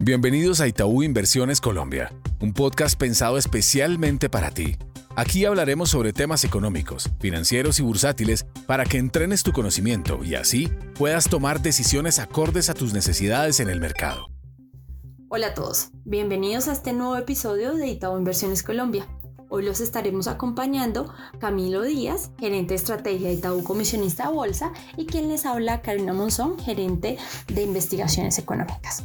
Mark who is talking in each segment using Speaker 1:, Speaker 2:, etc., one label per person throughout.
Speaker 1: Bienvenidos a Itaú Inversiones Colombia, un podcast pensado especialmente para ti. Aquí hablaremos sobre temas económicos, financieros y bursátiles para que entrenes tu conocimiento y así puedas tomar decisiones acordes a tus necesidades en el mercado.
Speaker 2: Hola a todos, bienvenidos a este nuevo episodio de Itaú Inversiones Colombia. Hoy los estaremos acompañando Camilo Díaz, gerente de estrategia de Itaú Comisionista Bolsa, y quien les habla Karina Monzón, gerente de investigaciones económicas.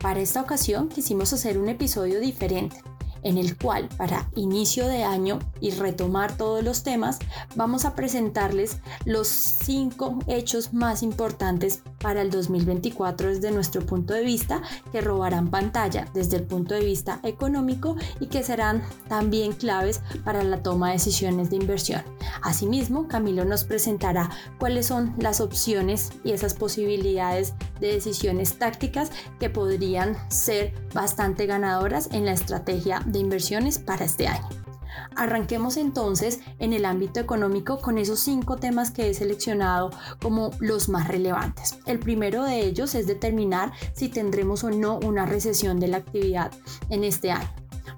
Speaker 2: Para esta ocasión quisimos hacer un episodio diferente, en el cual para inicio de año y retomar todos los temas, vamos a presentarles los cinco hechos más importantes para el 2024 desde nuestro punto de vista, que robarán pantalla desde el punto de vista económico y que serán también claves para la toma de decisiones de inversión. Asimismo, Camilo nos presentará cuáles son las opciones y esas posibilidades de decisiones tácticas que podrían ser bastante ganadoras en la estrategia de inversiones para este año. Arranquemos entonces en el ámbito económico con esos cinco temas que he seleccionado como los más relevantes. El primero de ellos es determinar si tendremos o no una recesión de la actividad en este año.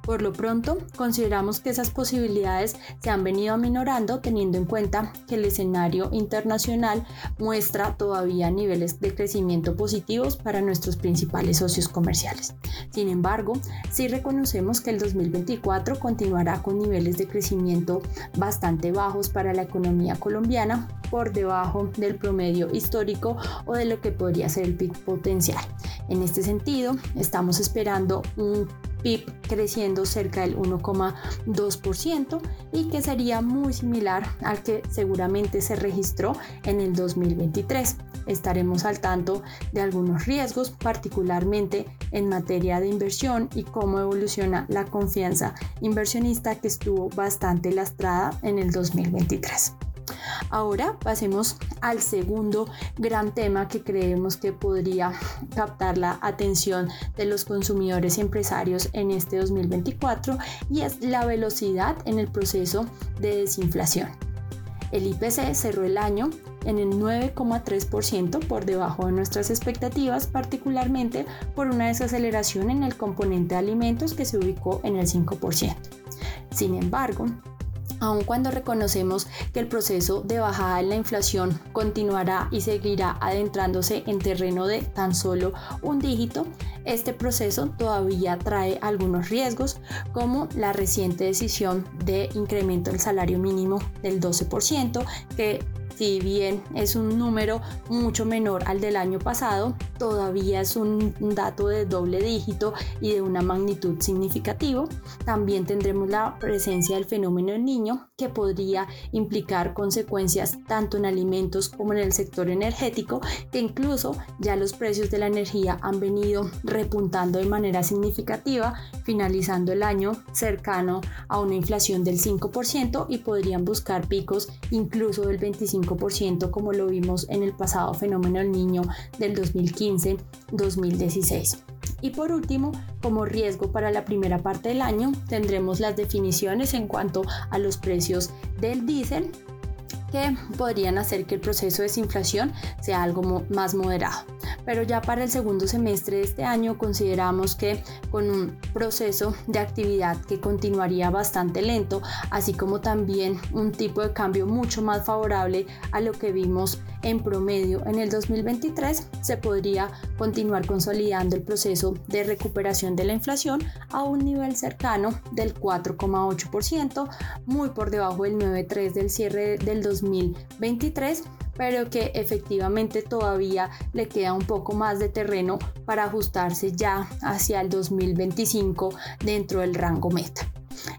Speaker 2: Por lo pronto, consideramos que esas posibilidades se han venido aminorando teniendo en cuenta que el escenario internacional muestra todavía niveles de crecimiento positivos para nuestros principales socios comerciales. Sin embargo, sí reconocemos que el 2024 continuará con niveles de crecimiento bastante bajos para la economía colombiana, por debajo del promedio histórico o de lo que podría ser el PIB potencial. En este sentido, estamos esperando un PIB creciendo cerca del 1,2% y que sería muy similar al que seguramente se registró en el 2023. Estaremos al tanto de algunos riesgos, particularmente en materia de inversión y cómo evoluciona la confianza inversionista que estuvo bastante lastrada en el 2023. Ahora pasemos al segundo gran tema que creemos que podría captar la atención de los consumidores empresarios en este 2024 y es la velocidad en el proceso de desinflación. El IPC cerró el año en el 9,3% por debajo de nuestras expectativas, particularmente por una desaceleración en el componente alimentos que se ubicó en el 5%. Sin embargo, aun cuando reconocemos que el proceso de bajada en la inflación continuará y seguirá adentrándose en terreno de tan solo un dígito, este proceso todavía trae algunos riesgos como la reciente decisión de incremento del salario mínimo del 12% que si bien es un número mucho menor al del año pasado, todavía es un dato de doble dígito y de una magnitud significativo. También tendremos la presencia del fenómeno del niño que podría implicar consecuencias tanto en alimentos como en el sector energético, que incluso ya los precios de la energía han venido repuntando de manera significativa, finalizando el año cercano a una inflación del 5% y podrían buscar picos incluso del 25% como lo vimos en el pasado fenómeno del niño del 2015-2016. Y por último, como riesgo para la primera parte del año, tendremos las definiciones en cuanto a los precios del diésel que podrían hacer que el proceso de desinflación sea algo más moderado. Pero ya para el segundo semestre de este año consideramos que con un proceso de actividad que continuaría bastante lento, así como también un tipo de cambio mucho más favorable a lo que vimos en promedio en el 2023, se podría continuar consolidando el proceso de recuperación de la inflación a un nivel cercano del 4,8%, muy por debajo del 9,3% del cierre del 2023 pero que efectivamente todavía le queda un poco más de terreno para ajustarse ya hacia el 2025 dentro del rango meta.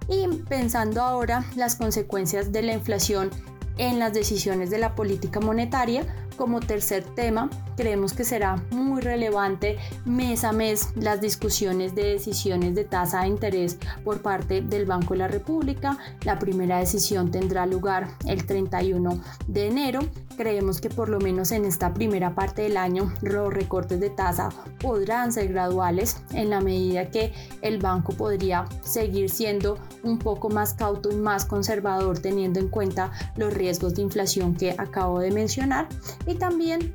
Speaker 2: Y pensando ahora las consecuencias de la inflación en las decisiones de la política monetaria, como tercer tema, creemos que será muy relevante mes a mes las discusiones de decisiones de tasa de interés por parte del Banco de la República. La primera decisión tendrá lugar el 31 de enero. Creemos que por lo menos en esta primera parte del año los recortes de tasa podrán ser graduales en la medida que el banco podría seguir siendo un poco más cauto y más conservador teniendo en cuenta los riesgos de inflación que acabo de mencionar y también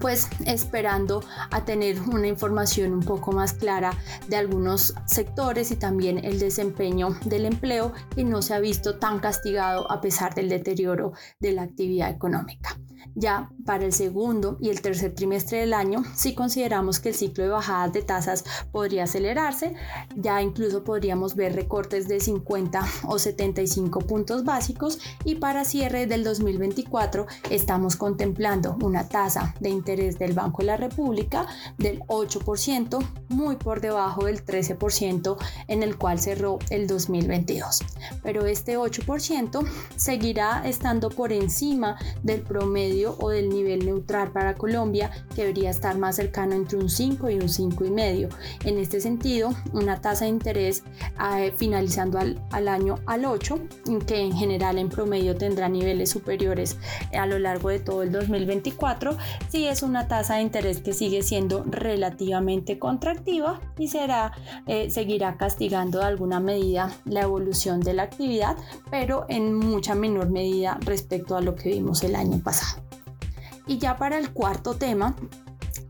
Speaker 2: pues esperando a tener una información un poco más clara de algunos sectores y también el desempeño del empleo que no se ha visto tan castigado a pesar del deterioro de la actividad económica. Ya para el segundo y el tercer trimestre del año, si consideramos que el ciclo de bajadas de tasas podría acelerarse, ya incluso podríamos ver recortes de 50 o 75 puntos básicos y para cierre del 2024 estamos contemplando una tasa de interés del Banco de la República del 8%, muy por debajo del 13% en el cual cerró el 2022. Pero este 8% seguirá estando por encima del promedio o del nivel neutral para Colombia, que debería estar más cercano entre un 5 y un 5,5. En este sentido, una tasa de interés eh, finalizando al, al, año al 8, que en general en promedio tendrá niveles superiores a lo largo de todo el 2024, sí es una tasa de interés que sigue siendo relativamente contractiva y será, eh, seguirá castigando de alguna medida la evolución de la actividad, pero en mucha menor medida respecto a lo que vimos el año pasado. Y ya para el cuarto tema,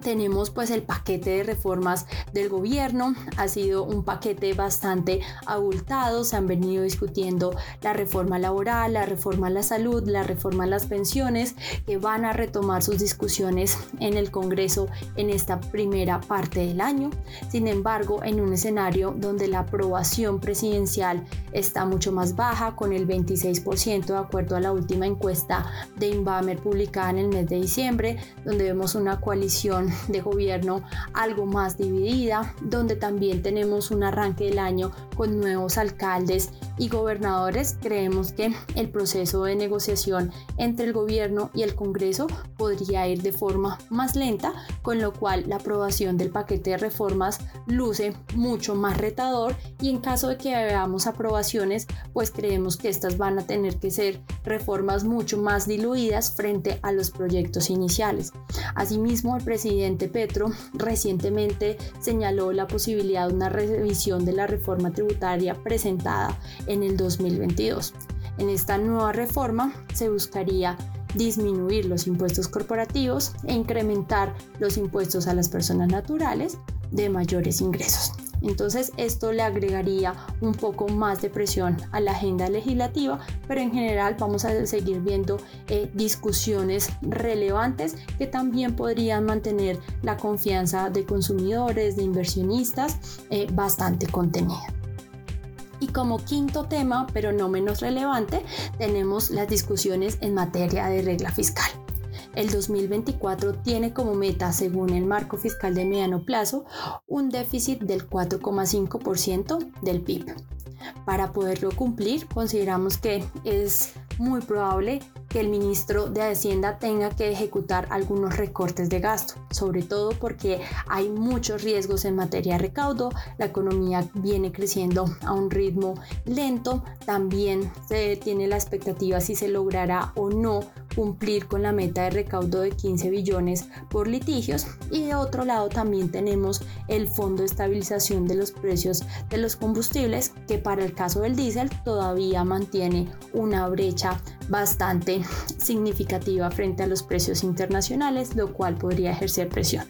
Speaker 2: tenemos pues el paquete de reformas del gobierno. Ha sido un paquete bastante abultado. Se han venido discutiendo la reforma laboral, la reforma a la salud, la reforma a las pensiones, que van a retomar sus discusiones en el Congreso en esta primera parte del año. Sin embargo, en un escenario donde la aprobación presidencial está mucho más baja, con el 26% de acuerdo a la última encuesta de Inbamer publicada en el mes de diciembre, donde vemos una coalición de gobierno algo más dividida, donde también tenemos un arranque del año con nuevos alcaldes y gobernadores, creemos que el proceso de negociación entre el gobierno y el Congreso podría ir de forma más lenta, con lo cual la aprobación del paquete de reformas luce mucho más retador y en caso de que veamos aprobaciones, pues creemos que estas van a tener que ser reformas mucho más diluidas frente a los proyectos iniciales. Asimismo, el presidente Petro recientemente señaló la posibilidad de una revisión de la reforma tributaria presentada en el 2022. En esta nueva reforma se buscaría disminuir los impuestos corporativos e incrementar los impuestos a las personas naturales de mayores ingresos. Entonces esto le agregaría un poco más de presión a la agenda legislativa, pero en general vamos a seguir viendo eh, discusiones relevantes que también podrían mantener la confianza de consumidores, de inversionistas eh, bastante contenida. Y como quinto tema, pero no menos relevante, tenemos las discusiones en materia de regla fiscal. El 2024 tiene como meta, según el marco fiscal de mediano plazo, un déficit del 4,5% del PIB. Para poderlo cumplir, consideramos que es muy probable que el ministro de Hacienda tenga que ejecutar algunos recortes de gasto, sobre todo porque hay muchos riesgos en materia de recaudo, la economía viene creciendo a un ritmo lento, también se tiene la expectativa si se logrará o no cumplir con la meta de recaudo de 15 billones por litigios y de otro lado también tenemos el Fondo de Estabilización de los Precios de los Combustibles que para el caso del diésel todavía mantiene una brecha bastante significativa frente a los precios internacionales, lo cual podría ejercer presión.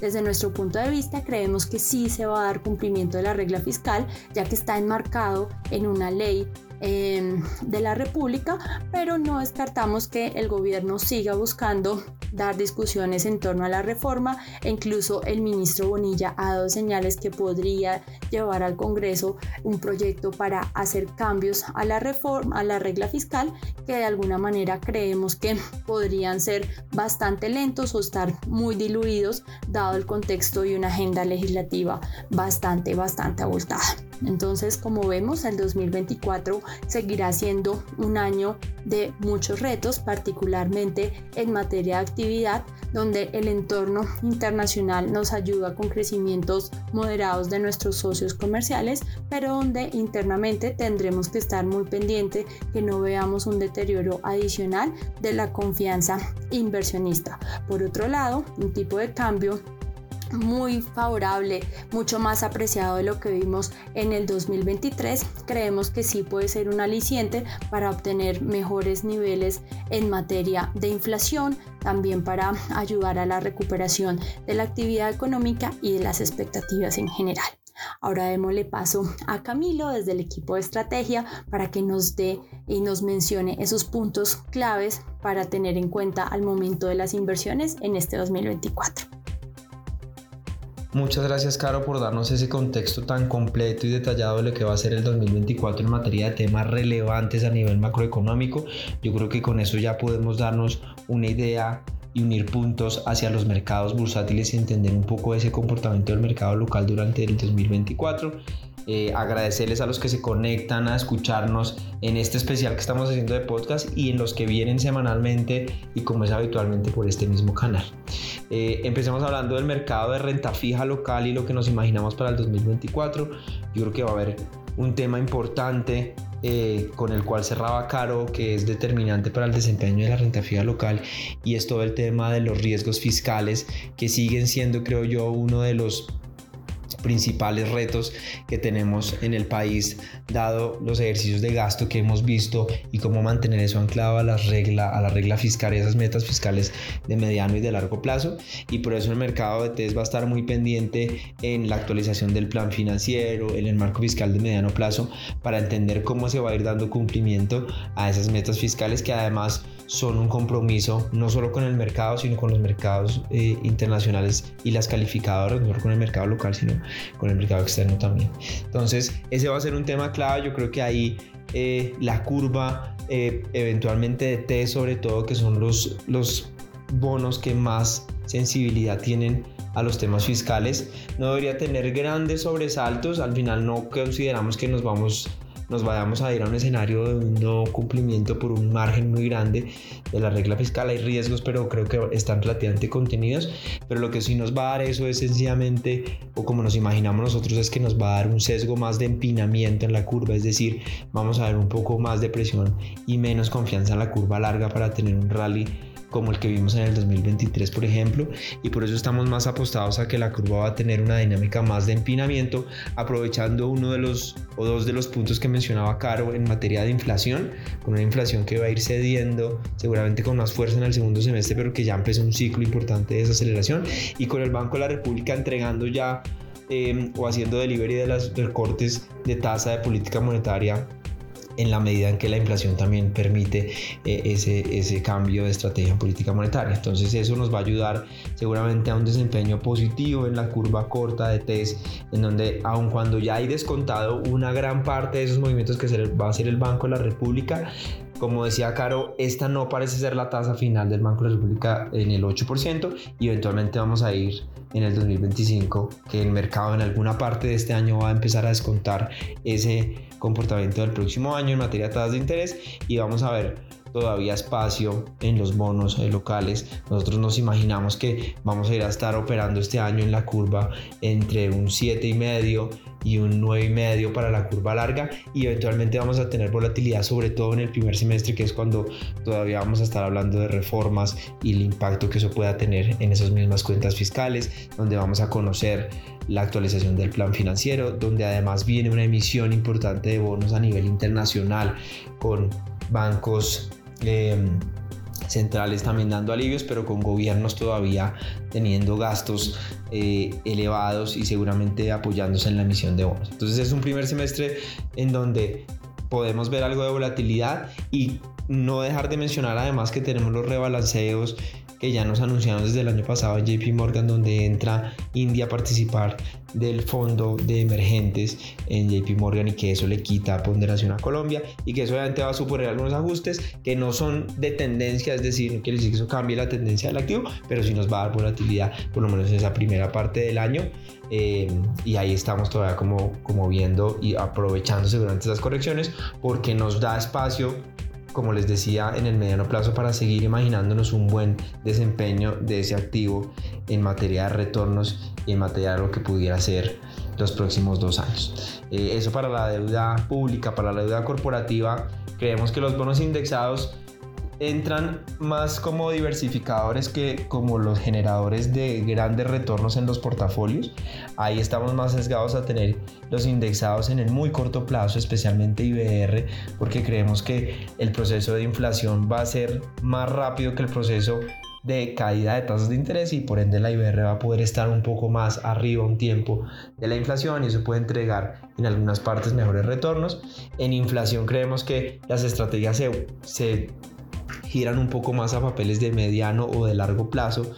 Speaker 2: Desde nuestro punto de vista, creemos que sí se va a dar cumplimiento de la regla fiscal, ya que está enmarcado en una ley Em, de la República, pero no descartamos que el gobierno siga buscando dar discusiones en torno a la reforma e incluso el ministro Bonilla ha dado señales que podría llevar al Congreso un proyecto para hacer cambios a la reforma, a la regla fiscal que de alguna manera creemos que podrían ser bastante lentos o estar muy diluidos dado el contexto y una agenda legislativa bastante, bastante abultada. Entonces, como vemos, el 2024 seguirá siendo un año de muchos retos, particularmente en materia de actividad, donde el entorno internacional nos ayuda con crecimientos moderados de nuestros socios comerciales, pero donde internamente tendremos que estar muy pendiente que no veamos un deterioro adicional de la confianza inversionista. Por otro lado, un tipo de cambio muy favorable, mucho más apreciado de lo que vimos en el 2023, creemos que sí puede ser un aliciente para obtener mejores niveles en materia de inflación, también para ayudar a la recuperación de la actividad económica y de las expectativas en general. Ahora démosle paso a Camilo desde el equipo de estrategia para que nos dé y nos mencione esos puntos claves para tener en cuenta al momento de las inversiones en este 2024.
Speaker 3: Muchas gracias, Caro, por darnos ese contexto tan completo y detallado de lo que va a ser el 2024 en materia de temas relevantes a nivel macroeconómico. Yo creo que con eso ya podemos darnos una idea y unir puntos hacia los mercados bursátiles y entender un poco ese comportamiento del mercado local durante el 2024 eh, agradecerles a los que se conectan a escucharnos en este especial que estamos haciendo de podcast y en los que vienen semanalmente y como es habitualmente por este mismo canal. Eh, empecemos hablando del mercado de renta fija local y lo que nos imaginamos para el 2024. Yo creo que va a haber un tema importante eh, con el cual cerraba Caro, que es determinante para el desempeño de la renta fija local, y es todo el tema de los riesgos fiscales, que siguen siendo, creo yo, uno de los principales retos que tenemos en el país, dado los ejercicios de gasto que hemos visto y cómo mantener eso anclado a la regla, a la regla fiscal y esas metas fiscales de mediano y de largo plazo. Y por eso el mercado de TES va a estar muy pendiente en la actualización del plan financiero, en el marco fiscal de mediano plazo, para entender cómo se va a ir dando cumplimiento a esas metas fiscales que además son un compromiso no solo con el mercado, sino con los mercados eh, internacionales y las calificadoras, no solo con el mercado local, sino con el mercado externo también. Entonces, ese va a ser un tema clave. Yo creo que ahí eh, la curva eh, eventualmente de T, sobre todo, que son los, los bonos que más sensibilidad tienen a los temas fiscales, no debería tener grandes sobresaltos. Al final no consideramos que nos vamos nos vayamos a ir a un escenario de un no cumplimiento por un margen muy grande de la regla fiscal. Hay riesgos, pero creo que están relativamente contenidos. Pero lo que sí nos va a dar eso es sencillamente, o como nos imaginamos nosotros, es que nos va a dar un sesgo más de empinamiento en la curva. Es decir, vamos a ver un poco más de presión y menos confianza en la curva larga para tener un rally como el que vimos en el 2023, por ejemplo, y por eso estamos más apostados a que la curva va a tener una dinámica más de empinamiento, aprovechando uno de los o dos de los puntos que mencionaba Caro en materia de inflación, con una inflación que va a ir cediendo seguramente con más fuerza en el segundo semestre, pero que ya empezó un ciclo importante de desaceleración, y con el Banco de la República entregando ya eh, o haciendo delivery de las recortes de tasa de política monetaria en la medida en que la inflación también permite eh, ese, ese cambio de estrategia política monetaria. Entonces eso nos va a ayudar seguramente a un desempeño positivo en la curva corta de TES, en donde aun cuando ya hay descontado una gran parte de esos movimientos que va a ser el Banco de la República, como decía Caro, esta no parece ser la tasa final del Banco de la República en el 8% y eventualmente vamos a ir en el 2025, que el mercado en alguna parte de este año va a empezar a descontar ese comportamiento del próximo año en materia de tasas de interés y vamos a ver todavía espacio en los bonos eh, locales. Nosotros nos imaginamos que vamos a ir a estar operando este año en la curva entre un 7,5 y un 9,5 para la curva larga y eventualmente vamos a tener volatilidad sobre todo en el primer semestre que es cuando todavía vamos a estar hablando de reformas y el impacto que eso pueda tener en esas mismas cuentas fiscales donde vamos a conocer la actualización del plan financiero donde además viene una emisión importante de bonos a nivel internacional con bancos Em, centrales también dando alivios, pero con gobiernos todavía teniendo gastos eh, elevados y seguramente apoyándose en la emisión de bonos. Entonces es un primer semestre en donde podemos ver algo de volatilidad y no dejar de mencionar además que tenemos los rebalanceos que ya nos anunciaron desde el año pasado en JP Morgan, donde entra India a participar del fondo de emergentes en JP Morgan y que eso le quita ponderación a Colombia y que eso obviamente va a suponer algunos ajustes que no son de tendencia, es decir, que eso cambie la tendencia del activo, pero sí nos va a dar volatilidad por lo menos en esa primera parte del año. Eh, y ahí estamos todavía como, como viendo y aprovechándose durante esas correcciones porque nos da espacio como les decía, en el mediano plazo para seguir imaginándonos un buen desempeño de ese activo en materia de retornos y en materia de lo que pudiera ser los próximos dos años. Eh, eso para la deuda pública, para la deuda corporativa, creemos que los bonos indexados entran más como diversificadores que como los generadores de grandes retornos en los portafolios. Ahí estamos más sesgados a tener los indexados en el muy corto plazo, especialmente IBR, porque creemos que el proceso de inflación va a ser más rápido que el proceso de caída de tasas de interés y por ende la IBR va a poder estar un poco más arriba un tiempo de la inflación y eso puede entregar en algunas partes mejores retornos. En inflación creemos que las estrategias se, se giran un poco más a papeles de mediano o de largo plazo,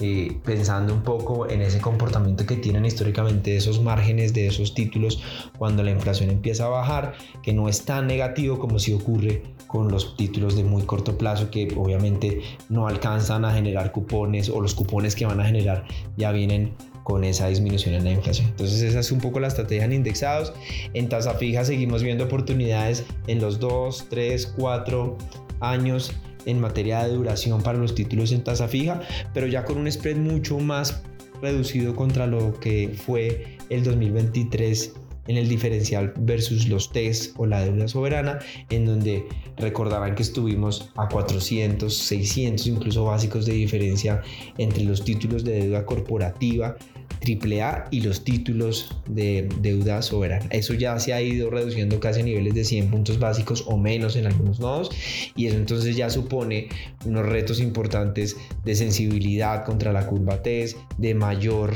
Speaker 3: eh, pensando un poco en ese comportamiento que tienen históricamente esos márgenes de esos títulos cuando la inflación empieza a bajar, que no es tan negativo como si ocurre con los títulos de muy corto plazo que obviamente no alcanzan a generar cupones o los cupones que van a generar ya vienen con esa disminución en la inflación. Entonces esa es un poco la estrategia en indexados. En tasa fija seguimos viendo oportunidades en los 2, 3, 4 años en materia de duración para los títulos en tasa fija, pero ya con un spread mucho más reducido contra lo que fue el 2023 en el diferencial versus los TES o la deuda soberana, en donde recordarán que estuvimos a 400, 600 incluso básicos de diferencia entre los títulos de deuda corporativa AAA y los títulos de deuda soberana. Eso ya se ha ido reduciendo casi a niveles de 100 puntos básicos o menos en algunos nodos y eso entonces ya supone unos retos importantes de sensibilidad contra la curva TES, de mayor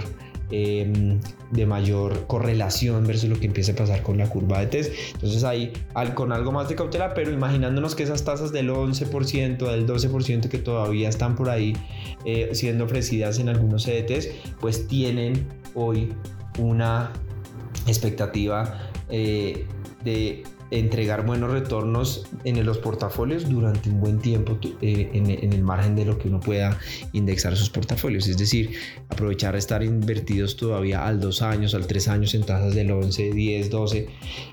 Speaker 3: Em, de mayor correlación versus lo que empieza a pasar con la curva de test. Entonces ahí con algo más de cautela, pero imaginándonos que esas tasas del 11%, del 12% que todavía están por ahí eh, siendo ofrecidas en algunos CDTs, pues tienen hoy una expectativa eh, de entregar buenos retornos en los portafolios durante un buen tiempo eh, en, el margen de lo que uno pueda indexar sus portafolios. Es decir, aprovechar estar invertidos todavía al 2 años, al 3 años en tasas del 11, 10, 12,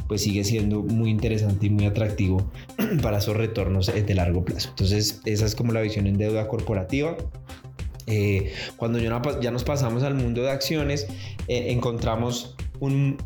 Speaker 3: pues sigue siendo muy interesante y muy atractivo para esos retornos de largo plazo. Entonces, esa es como la visión en deuda corporativa. Eh, cuando ya nos pasamos al mundo de acciones, eh, encontramos un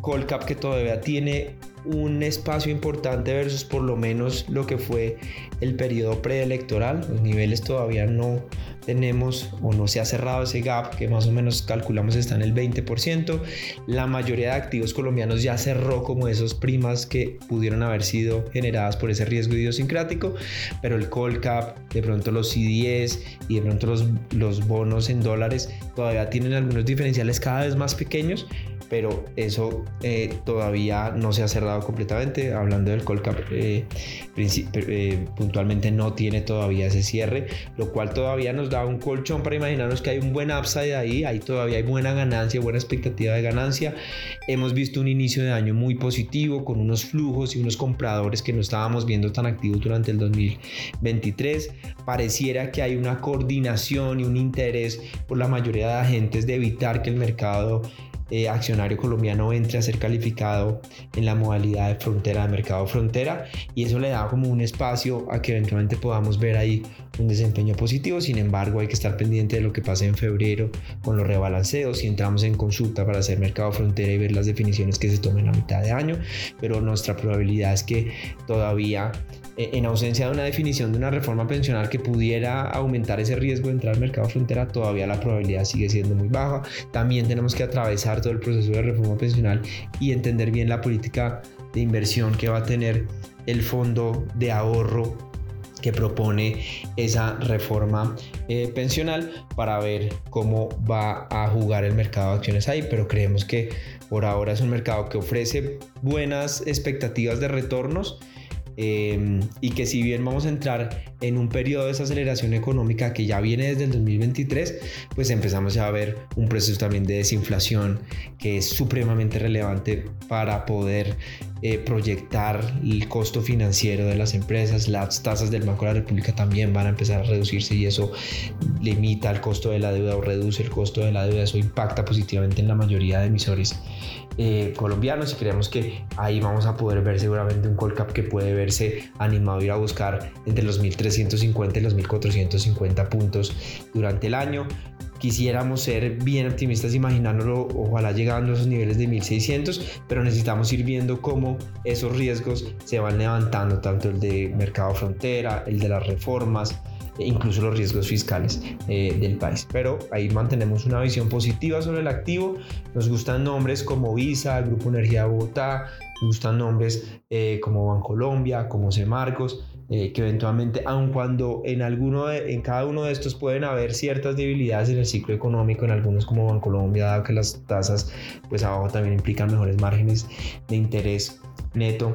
Speaker 3: Colcap que todavía tiene un espacio importante versus por lo menos lo que fue el periodo preelectoral. Los niveles todavía no tenemos o no se ha cerrado ese gap que más o menos calculamos está en el 20%. La mayoría de activos colombianos ya cerró como esos primas que pudieron haber sido generadas por ese riesgo idiosincrático, pero el Colcap, de pronto los CDS y de pronto los, los bonos en dólares todavía tienen algunos diferenciales cada vez más pequeños pero eso eh, todavía no se ha cerrado completamente. Hablando del Colcap, eh, eh, puntualmente no tiene todavía ese cierre, lo cual todavía nos da un colchón para imaginarnos que hay un buen upside ahí, ahí todavía hay buena ganancia, buena expectativa de ganancia. Hemos visto un inicio de año muy positivo con unos flujos y unos compradores que no estábamos viendo tan activos durante el 2023. Pareciera que hay una coordinación y un interés por la mayoría de agentes de evitar que el mercado eh, accionario colombiano entre a ser calificado en la modalidad de frontera, de mercado frontera, y eso le da como un espacio a que eventualmente podamos ver ahí un desempeño positivo. Sin embargo, hay que estar pendiente de lo que pase en febrero con los rebalanceos. Si entramos en consulta para hacer mercado frontera y ver las definiciones que se tomen a mitad de año, pero nuestra probabilidad es que todavía eh, en ausencia de una definición de una reforma pensional que pudiera aumentar ese riesgo de entrar al mercado frontera, todavía la probabilidad sigue siendo muy baja. También tenemos que atravesar todo el proceso de reforma pensional y entender bien la política de inversión que va a tener el fondo de ahorro que propone esa reforma eh, pensional para ver cómo va a jugar el mercado de acciones ahí, pero creemos que por ahora es un mercado que ofrece buenas expectativas de retornos Em, y que si bien vamos a entrar en un periodo de desaceleración económica que ya viene desde el 2023, pues empezamos a ver un proceso también de desinflación que es supremamente relevante para poder eh, proyectar el costo financiero de las empresas. Las tasas del Banco de la República también van a empezar a reducirse y eso limita el costo de la deuda o reduce el costo de la deuda. Eso impacta positivamente en la mayoría de emisores eh, colombianos y creemos que ahí vamos a poder ver seguramente un Colcap que puede verse animado a ir a buscar entre los 1350 y los 1450 puntos durante el año quisiéramos ser bien optimistas imaginándolo, ojalá llegando a esos niveles de 1600, pero necesitamos ir viendo cómo esos riesgos se van levantando, tanto el de mercado frontera, el de las reformas, e incluso los riesgos fiscales eh, del país. Pero ahí mantenemos una visión positiva sobre el activo. Nos gustan nombres como Visa, Grupo Energía Bogotá, nos gustan nombres eh, como Bancolombia, como Semarcos, eh, que eventualmente, aun cuando en, alguno en cada uno de estos pueden haber ciertas debilidades en el ciclo económico, en algunos como Bancolombia, dado que las tasas pues abajo también implican mejores márgenes de interés neto,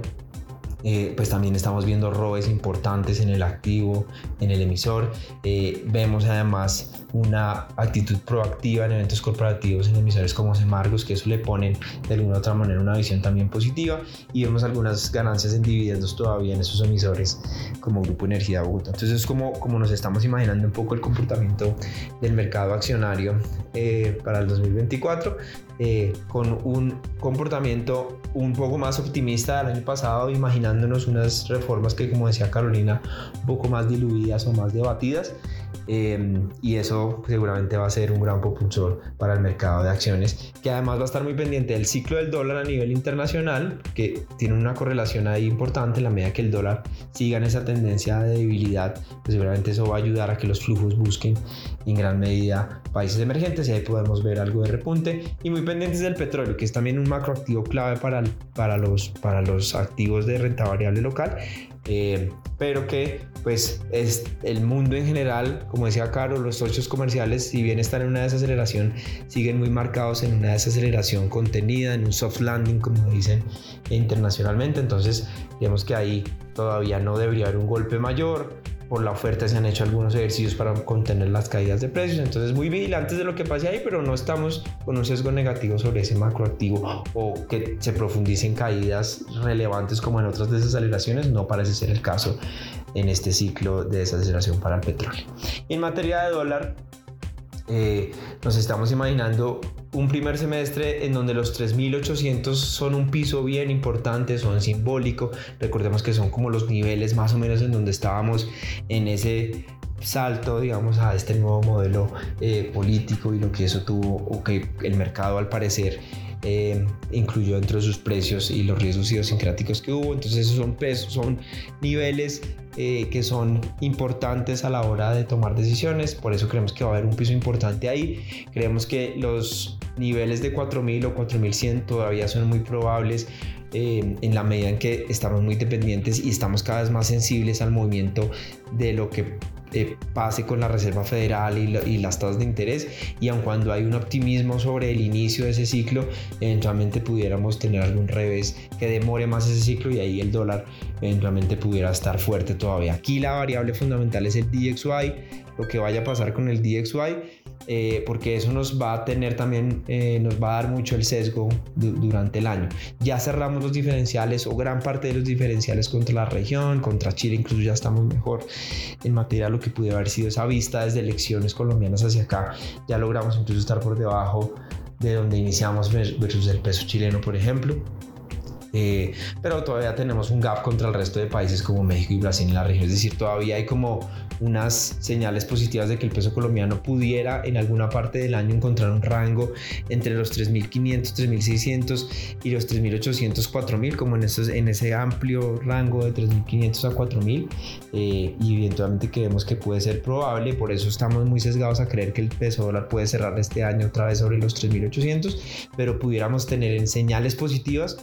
Speaker 3: eh, pues también estamos viendo robes importantes en el activo, en el emisor. Eh, vemos además una actitud proactiva en eventos corporativos en emisores como Semargos, que eso le ponen de alguna u otra manera una visión también positiva. Y vemos algunas ganancias en dividendos todavía en esos emisores como Grupo Energía Bogotá. Entonces es como, como nos estamos imaginando un poco el comportamiento del mercado accionario eh, para el 2024, con un comportamiento un poco más optimista del año pasado, imaginando unas reformas que, como decía Carolina, un poco más diluidas o más debatidas. Eh, y eso seguramente va a ser un gran propulsor para el mercado de acciones, que además va a estar muy pendiente del ciclo del dólar a nivel internacional, que tiene una correlación ahí importante en la medida que el dólar siga en esa tendencia de debilidad, pues seguramente eso va a ayudar a que los flujos busquen en gran medida países emergentes y ahí podemos ver algo de repunte. Y muy pendientes del petróleo, que es también un macroactivo clave para, para, los, para los activos de renta variable local. Eh, pero que pues es el mundo en general, como decía Caro, los socios comerciales, si bien están en una desaceleración, siguen muy marcados en una desaceleración contenida, en un soft landing, como dicen internacionalmente, entonces digamos que ahí todavía no debería haber un golpe mayor, por la oferta se han hecho algunos ejercicios para contener las caídas de precios. Entonces, muy vigilantes de lo que pase ahí, pero no estamos con un sesgo negativo sobre ese macroactivo o que se profundicen caídas relevantes como en otras desaceleraciones. No parece ser el caso en este ciclo de desaceleración para el petróleo. En materia de dólar, eh, nos estamos imaginando un primer semestre en donde los 3.800 son un piso bien importante, son simbólico. Recordemos que son como los niveles más o menos en donde estábamos en ese salto, digamos, a este nuevo modelo eh, político y lo que eso tuvo, o que el mercado al parecer eh, incluyó dentro de sus precios y los riesgos idiosincráticos que hubo. Entonces esos son, pesos, son niveles eh, que son importantes a la hora de tomar decisiones. Por eso creemos que va a haber un piso importante ahí. Creemos que los niveles de 4000 o 4100 todavía son muy probables. Eh, en la medida en que estamos muy dependientes y estamos cada vez más sensibles al movimiento de lo que pase con la Reserva Federal y, las tasas de interés y aun cuando hay un optimismo sobre el inicio de ese ciclo, eventualmente pudiéramos tener algún revés que demore más ese ciclo y ahí el dólar eventualmente pudiera estar fuerte todavía. Aquí la variable fundamental es el DXY, lo que vaya a pasar con el DXY eh, porque eso nos va a tener también, eh, nos va a dar mucho el sesgo durante el año. Ya cerramos los diferenciales o gran parte de los diferenciales contra la región, contra Chile, incluso ya estamos mejor en materia de lo que pudo haber sido esa vista desde elecciones colombianas hacia acá. Ya logramos incluso estar por debajo de donde iniciamos versus el peso chileno, por ejemplo. Eh, pero todavía tenemos un gap contra el resto de países como México y Brasil en la región, es decir, todavía hay como unas señales positivas de que el peso colombiano pudiera en alguna parte del año encontrar un rango entre los 3.500, 3.600 y los 3.800, 4.000, como en, esos, en ese amplio rango de 3.500 a 4.000 eh, y eventualmente creemos que puede ser probable, por eso estamos muy sesgados a creer que el peso dólar puede cerrar este año otra vez sobre los 3.800, pero pudiéramos tener en señales positivas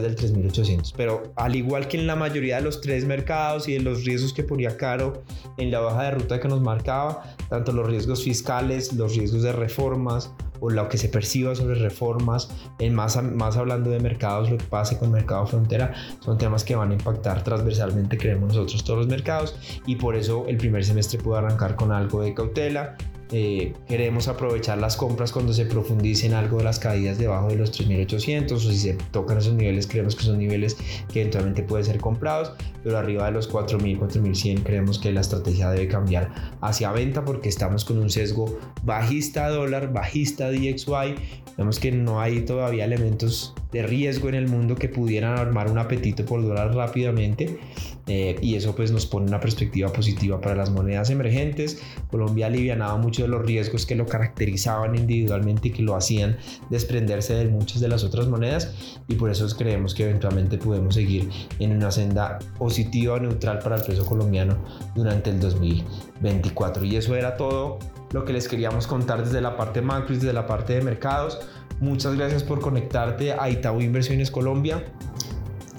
Speaker 3: rupturas del 3.800, pero al igual que en la mayoría de los tres mercados y de los riesgos que ponía Caro en la baja de ruta que nos marcaba, tanto los riesgos fiscales, los riesgos de reformas o lo que se perciba sobre reformas, en más, más hablando de mercados, lo que pase con mercado frontera, son temas que van a impactar transversalmente, creemos nosotros, todos los mercados. Y por eso el primer semestre puede arrancar con algo de cautela eh, queremos aprovechar las compras cuando se profundicen algo de las caídas debajo de los 3.800 o si se tocan esos niveles creemos que son niveles que eventualmente pueden ser comprados pero arriba de los 4.000 4.100 creemos que la estrategia debe cambiar hacia venta porque estamos con un sesgo bajista dólar bajista DXY vemos que no hay todavía elementos de riesgo en el mundo que pudieran armar un apetito por dólar rápidamente eh, y eso pues nos pone una perspectiva positiva para las monedas emergentes. Colombia ha alivianado muchos de los riesgos que lo caracterizaban individualmente y que lo hacían desprenderse de muchas de las otras monedas y por eso creemos que eventualmente podemos seguir en una senda positiva neutral para el peso colombiano durante el 2024. Y eso era todo lo que les queríamos contar desde la parte macro y desde la parte de mercados. Muchas gracias por conectarte a Itaú Inversiones Colombia.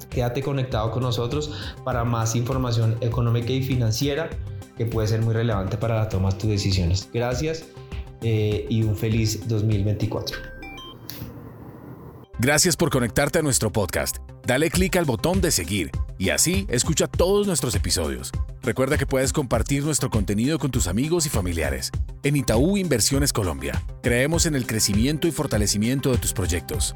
Speaker 3: Quédate conectado con nosotros para más información económica y financiera que puede ser muy relevante para la toma de tus decisiones. Gracias eh, y un feliz 2024.
Speaker 1: Gracias por conectarte a nuestro podcast. Dale clic al botón de seguir y así escucha todos nuestros episodios. Recuerda que puedes compartir nuestro contenido con tus amigos y familiares. En Itaú Inversiones Colombia, creemos en el crecimiento y fortalecimiento de tus proyectos.